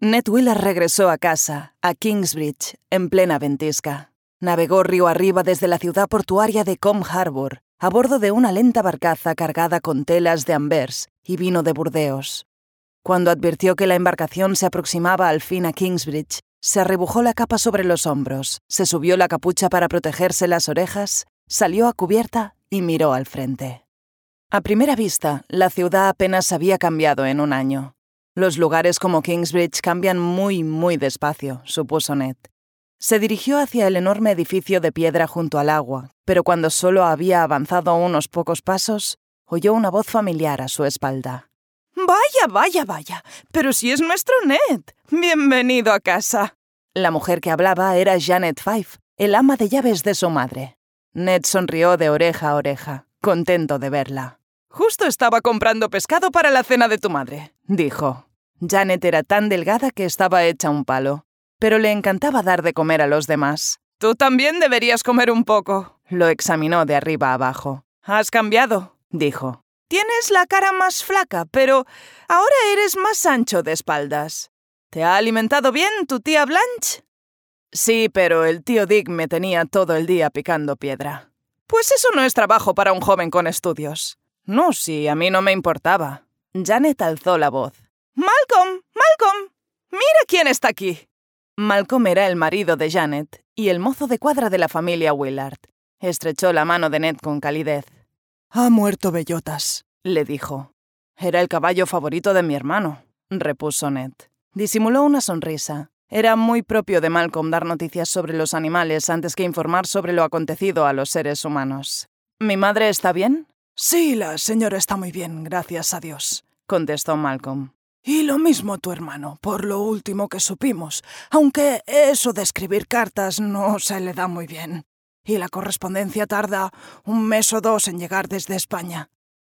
Ned Wheeler regresó a casa, a Kingsbridge, en plena ventisca. Navegó río arriba desde la ciudad portuaria de Com Harbour, a bordo de una lenta barcaza cargada con telas de Anvers y vino de Burdeos. Cuando advirtió que la embarcación se aproximaba al fin a Kingsbridge, se arrebujó la capa sobre los hombros, se subió la capucha para protegerse las orejas, salió a cubierta y miró al frente. A primera vista, la ciudad apenas había cambiado en un año. Los lugares como Kingsbridge cambian muy, muy despacio, supuso Ned. Se dirigió hacia el enorme edificio de piedra junto al agua, pero cuando solo había avanzado unos pocos pasos, oyó una voz familiar a su espalda. Vaya, vaya, vaya. Pero si es nuestro Ned. Bienvenido a casa. La mujer que hablaba era Janet Fife, el ama de llaves de su madre. Ned sonrió de oreja a oreja, contento de verla. Justo estaba comprando pescado para la cena de tu madre, dijo. Janet era tan delgada que estaba hecha un palo, pero le encantaba dar de comer a los demás. Tú también deberías comer un poco. Lo examinó de arriba abajo. Has cambiado, dijo. Tienes la cara más flaca, pero ahora eres más ancho de espaldas. ¿Te ha alimentado bien tu tía Blanche? Sí, pero el tío Dick me tenía todo el día picando piedra. Pues eso no es trabajo para un joven con estudios. No, sí, a mí no me importaba. Janet alzó la voz. Malcolm, Malcolm, mira quién está aquí. Malcolm era el marido de Janet y el mozo de cuadra de la familia Willard. Estrechó la mano de Ned con calidez. Ha muerto Bellotas, le dijo. Era el caballo favorito de mi hermano, repuso Ned. Disimuló una sonrisa. Era muy propio de Malcolm dar noticias sobre los animales antes que informar sobre lo acontecido a los seres humanos. ¿Mi madre está bien? Sí, la señora está muy bien, gracias a Dios, contestó Malcolm. Y lo mismo tu hermano, por lo último que supimos, aunque eso de escribir cartas no se le da muy bien. Y la correspondencia tarda un mes o dos en llegar desde España.